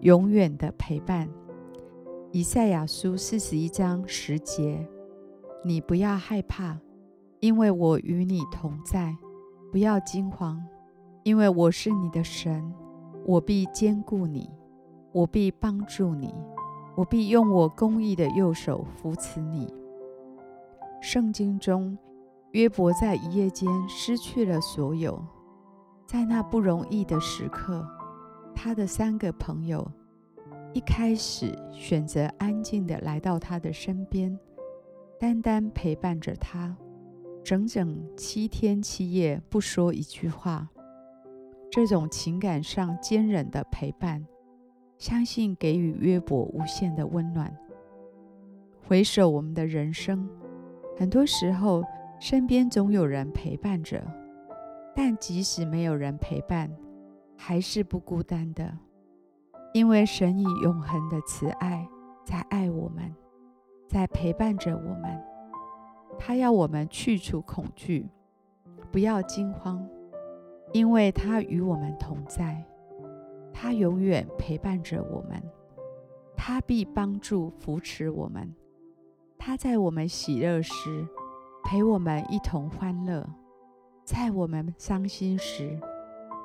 永远的陪伴，以赛亚书四十一章十节，你不要害怕，因为我与你同在；不要惊慌，因为我是你的神，我必坚固你，我必帮助你，我必用我公义的右手扶持你。圣经中，约伯在一夜间失去了所有，在那不容易的时刻。他的三个朋友一开始选择安静地来到他的身边，单单陪伴着他，整整七天七夜不说一句话。这种情感上坚忍的陪伴，相信给予约伯无限的温暖。回首我们的人生，很多时候身边总有人陪伴着，但即使没有人陪伴，还是不孤单的，因为神以永恒的慈爱在爱我们，在陪伴着我们。他要我们去除恐惧，不要惊慌，因为他与我们同在。他永远陪伴着我们，他必帮助扶持我们。他在我们喜乐时陪我们一同欢乐，在我们伤心时，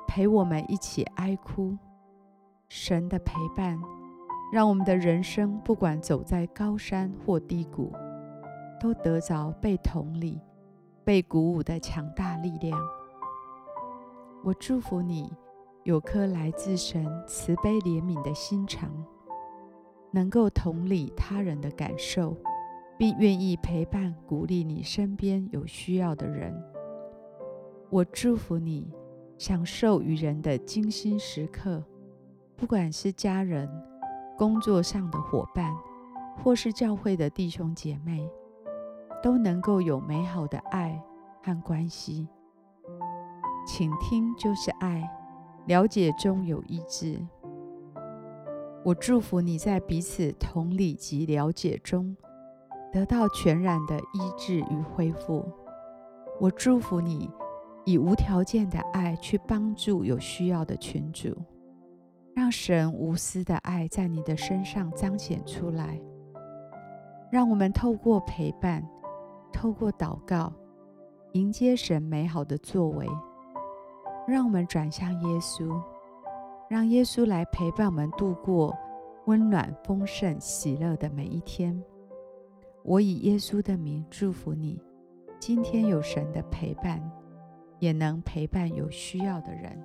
陪我们一起哀哭，神的陪伴，让我们的人生不管走在高山或低谷，都得着被同理、被鼓舞的强大力量。我祝福你有颗来自神慈悲怜悯的心肠，能够同理他人的感受，并愿意陪伴鼓励你身边有需要的人。我祝福你。享受与人的精心时刻，不管是家人、工作上的伙伴，或是教会的弟兄姐妹，都能够有美好的爱和关系。倾听就是爱，了解中有医治。我祝福你在彼此同理及了解中，得到全然的医治与恢复。我祝福你。以无条件的爱去帮助有需要的群主，让神无私的爱在你的身上彰显出来。让我们透过陪伴，透过祷告，迎接神美好的作为。让我们转向耶稣，让耶稣来陪伴我们度过温暖、丰盛、喜乐的每一天。我以耶稣的名祝福你，今天有神的陪伴。也能陪伴有需要的人。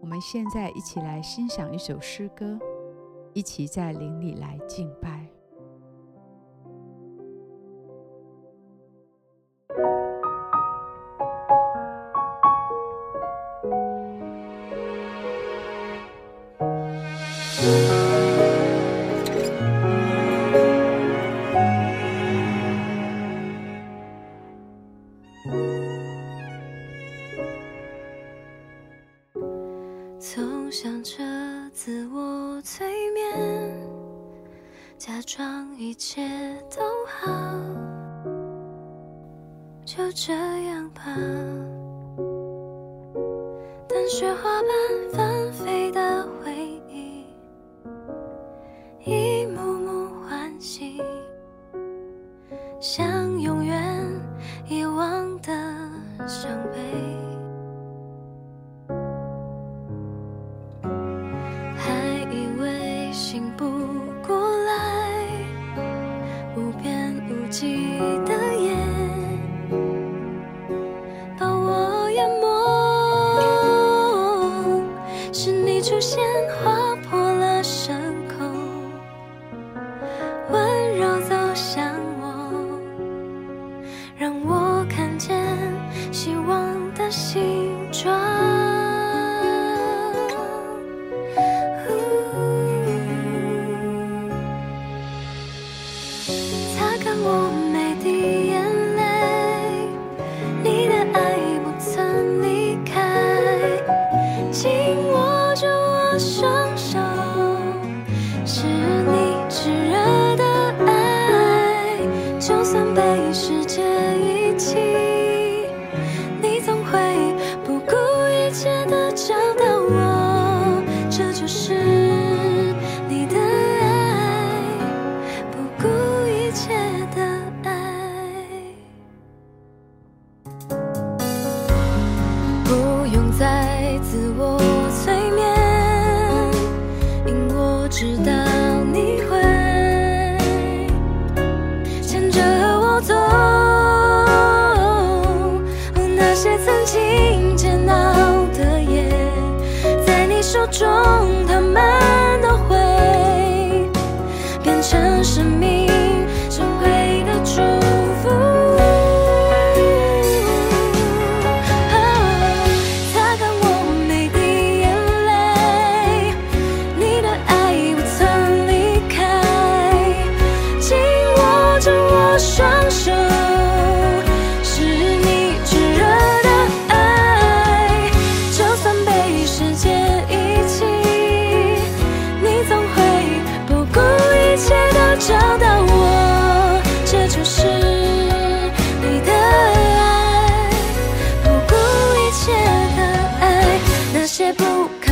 我们现在一起来欣赏一首诗歌，一起在灵里来敬拜。假装一切都好，就这样吧。当雪花般纷飞的回忆，一幕幕欢喜，像永远遗忘的伤悲。还以为行不过。我们成生命珍贵的祝福。哦，擦干我每滴眼泪，你的爱不曾离开，紧握着我双。也不。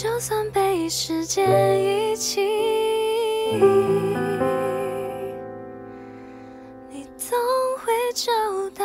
就算被世界遗弃你总会找到